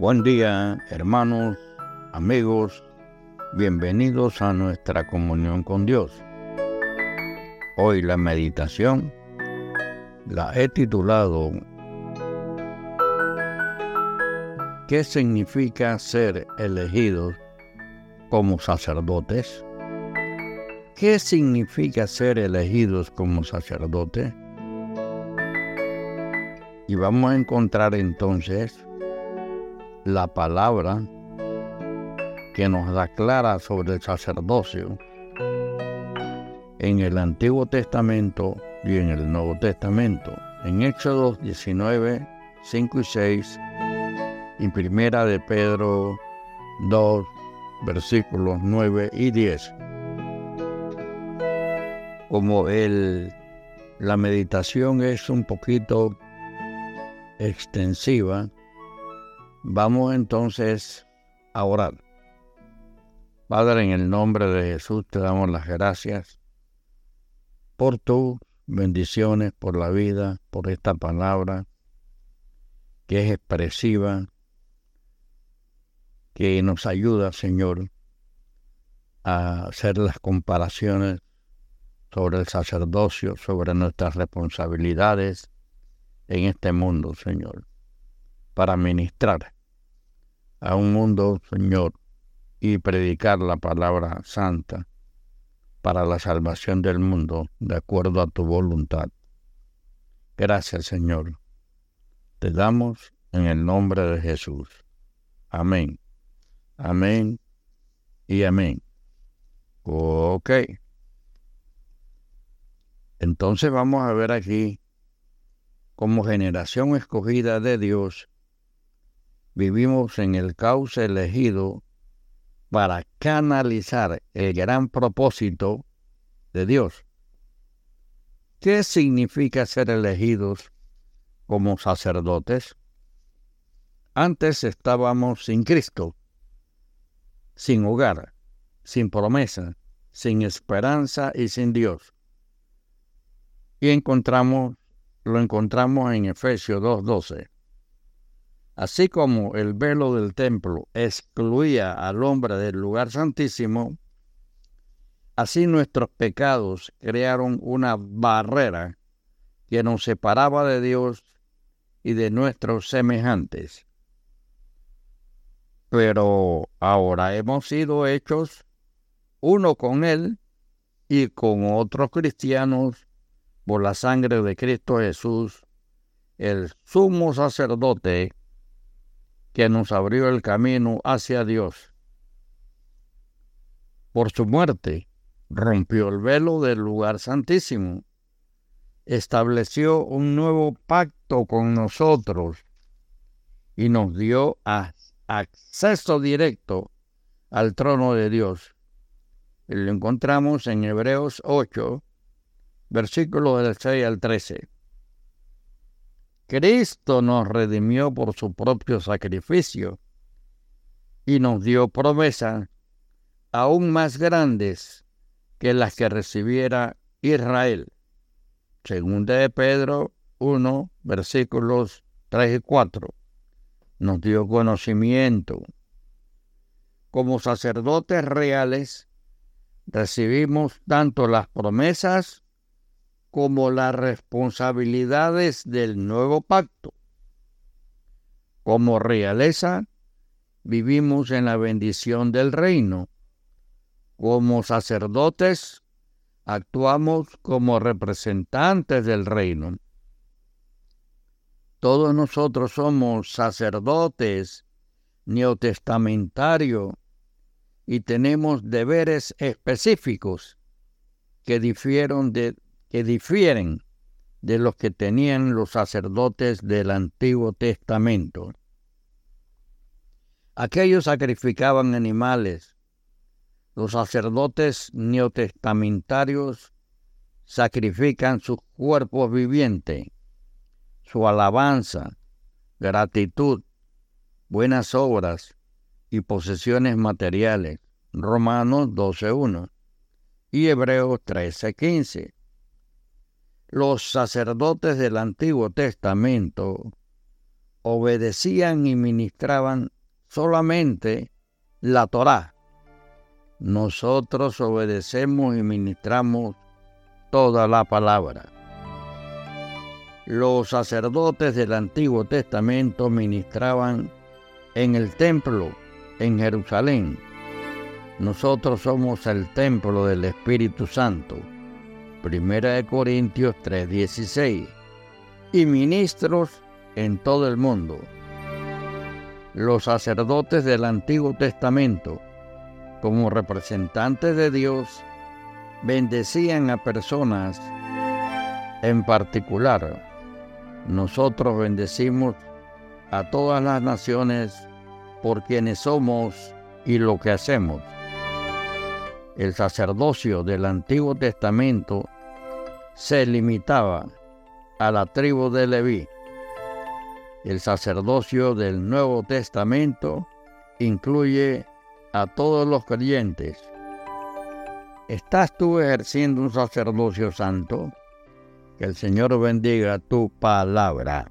Buen día, hermanos, amigos, bienvenidos a nuestra comunión con Dios. Hoy la meditación la he titulado ¿Qué significa ser elegidos como sacerdotes? ¿Qué significa ser elegidos como sacerdotes? Y vamos a encontrar entonces la palabra que nos da clara sobre el sacerdocio en el Antiguo Testamento y en el Nuevo Testamento. En Éxodo 19, 5 y 6 y Primera de Pedro 2, versículos 9 y 10. Como el, la meditación es un poquito extensiva, Vamos entonces a orar. Padre, en el nombre de Jesús te damos las gracias por tus bendiciones, por la vida, por esta palabra que es expresiva, que nos ayuda, Señor, a hacer las comparaciones sobre el sacerdocio, sobre nuestras responsabilidades en este mundo, Señor para ministrar a un mundo, Señor, y predicar la palabra santa para la salvación del mundo de acuerdo a tu voluntad. Gracias, Señor. Te damos en el nombre de Jesús. Amén. Amén y amén. Ok. Entonces vamos a ver aquí, como generación escogida de Dios, vivimos en el cauce elegido para canalizar el gran propósito de Dios. ¿Qué significa ser elegidos como sacerdotes? Antes estábamos sin Cristo, sin hogar, sin promesa, sin esperanza y sin Dios. Y encontramos, lo encontramos en Efesios 2.12. Así como el velo del templo excluía al hombre del lugar santísimo, así nuestros pecados crearon una barrera que nos separaba de Dios y de nuestros semejantes. Pero ahora hemos sido hechos uno con Él y con otros cristianos por la sangre de Cristo Jesús, el sumo sacerdote que nos abrió el camino hacia Dios. Por su muerte, rompió el velo del lugar santísimo, estableció un nuevo pacto con nosotros y nos dio acceso directo al trono de Dios. lo encontramos en Hebreos 8, versículos del 6 al 13. Cristo nos redimió por su propio sacrificio y nos dio promesas aún más grandes que las que recibiera Israel. Segunda de Pedro 1, versículos 3 y 4. Nos dio conocimiento. Como sacerdotes reales, recibimos tanto las promesas como las responsabilidades del nuevo pacto. Como realeza, vivimos en la bendición del reino. Como sacerdotes, actuamos como representantes del reino. Todos nosotros somos sacerdotes neotestamentarios y tenemos deberes específicos que difieren de que difieren de los que tenían los sacerdotes del Antiguo Testamento. Aquellos sacrificaban animales. Los sacerdotes neotestamentarios sacrifican sus cuerpos vivientes, su alabanza, gratitud, buenas obras y posesiones materiales. Romanos 12.1 y Hebreos 13.15 los sacerdotes del Antiguo Testamento obedecían y ministraban solamente la Torá. Nosotros obedecemos y ministramos toda la palabra. Los sacerdotes del Antiguo Testamento ministraban en el templo en Jerusalén. Nosotros somos el templo del Espíritu Santo. Primera de Corintios 3:16. Y ministros en todo el mundo. Los sacerdotes del Antiguo Testamento, como representantes de Dios, bendecían a personas en particular. Nosotros bendecimos a todas las naciones por quienes somos y lo que hacemos. El sacerdocio del Antiguo Testamento se limitaba a la tribu de Leví. El sacerdocio del Nuevo Testamento incluye a todos los creyentes. ¿Estás tú ejerciendo un sacerdocio santo? Que el Señor bendiga tu palabra.